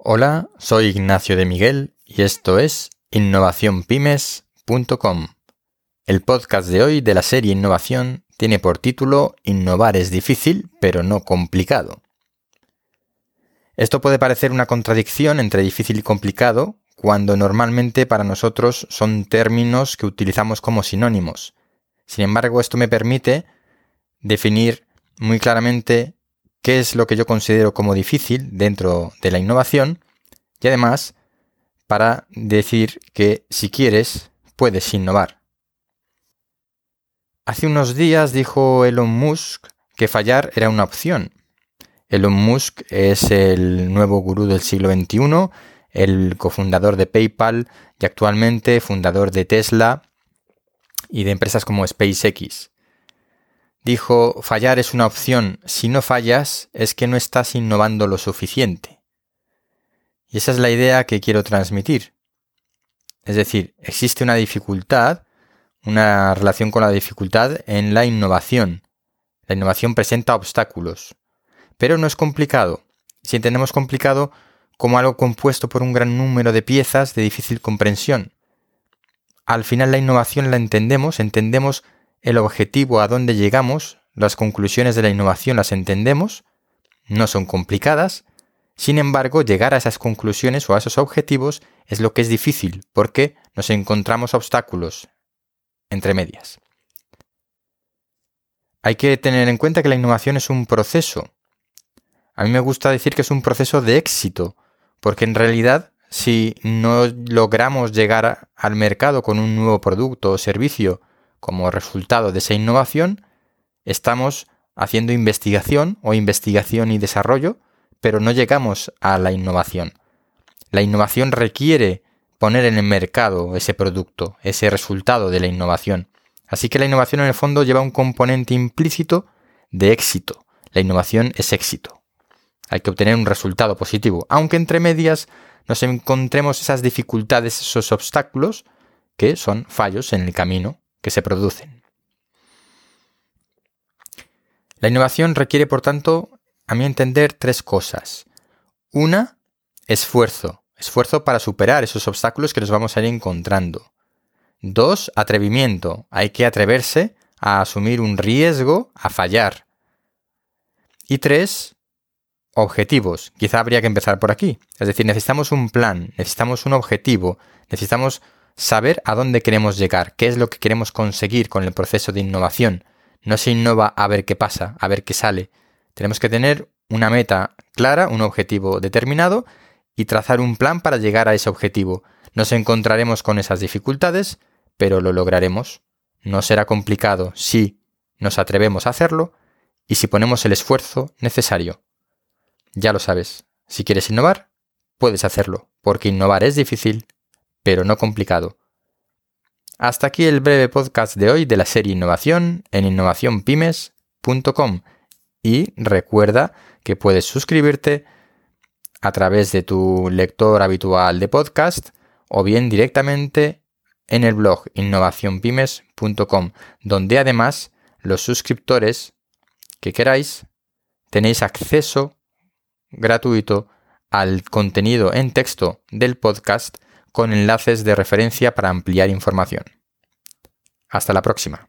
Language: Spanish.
Hola, soy Ignacio de Miguel y esto es innovacionpymes.com. El podcast de hoy de la serie Innovación tiene por título Innovar es difícil, pero no complicado. Esto puede parecer una contradicción entre difícil y complicado, cuando normalmente para nosotros son términos que utilizamos como sinónimos. Sin embargo, esto me permite definir muy claramente qué es lo que yo considero como difícil dentro de la innovación y además para decir que si quieres puedes innovar. Hace unos días dijo Elon Musk que fallar era una opción. Elon Musk es el nuevo gurú del siglo XXI, el cofundador de PayPal y actualmente fundador de Tesla y de empresas como SpaceX. Dijo, fallar es una opción, si no fallas es que no estás innovando lo suficiente. Y esa es la idea que quiero transmitir. Es decir, existe una dificultad, una relación con la dificultad en la innovación. La innovación presenta obstáculos, pero no es complicado. Si entendemos complicado como algo compuesto por un gran número de piezas de difícil comprensión. Al final la innovación la entendemos, entendemos el objetivo a dónde llegamos, las conclusiones de la innovación las entendemos, no son complicadas, sin embargo, llegar a esas conclusiones o a esos objetivos es lo que es difícil, porque nos encontramos obstáculos entre medias. Hay que tener en cuenta que la innovación es un proceso. A mí me gusta decir que es un proceso de éxito, porque en realidad si no logramos llegar al mercado con un nuevo producto o servicio como resultado de esa innovación, estamos haciendo investigación o investigación y desarrollo, pero no llegamos a la innovación. La innovación requiere poner en el mercado ese producto, ese resultado de la innovación. Así que la innovación en el fondo lleva un componente implícito de éxito. La innovación es éxito. Hay que obtener un resultado positivo, aunque entre medias nos encontremos esas dificultades, esos obstáculos, que son fallos en el camino que se producen. La innovación requiere, por tanto, a mi entender, tres cosas. Una, esfuerzo. Esfuerzo para superar esos obstáculos que nos vamos a ir encontrando. Dos, atrevimiento. Hay que atreverse a asumir un riesgo, a fallar. Y tres, objetivos. Quizá habría que empezar por aquí. Es decir, necesitamos un plan, necesitamos un objetivo, necesitamos saber a dónde queremos llegar, qué es lo que queremos conseguir con el proceso de innovación. No se innova a ver qué pasa, a ver qué sale. Tenemos que tener una meta clara, un objetivo determinado y trazar un plan para llegar a ese objetivo. Nos encontraremos con esas dificultades, pero lo lograremos. No será complicado si nos atrevemos a hacerlo y si ponemos el esfuerzo necesario. Ya lo sabes, si quieres innovar, puedes hacerlo, porque innovar es difícil pero no complicado. Hasta aquí el breve podcast de hoy de la serie Innovación en innovacionpymes.com y recuerda que puedes suscribirte a través de tu lector habitual de podcast o bien directamente en el blog innovacionpymes.com, donde además los suscriptores que queráis tenéis acceso gratuito al contenido en texto del podcast con enlaces de referencia para ampliar información. Hasta la próxima.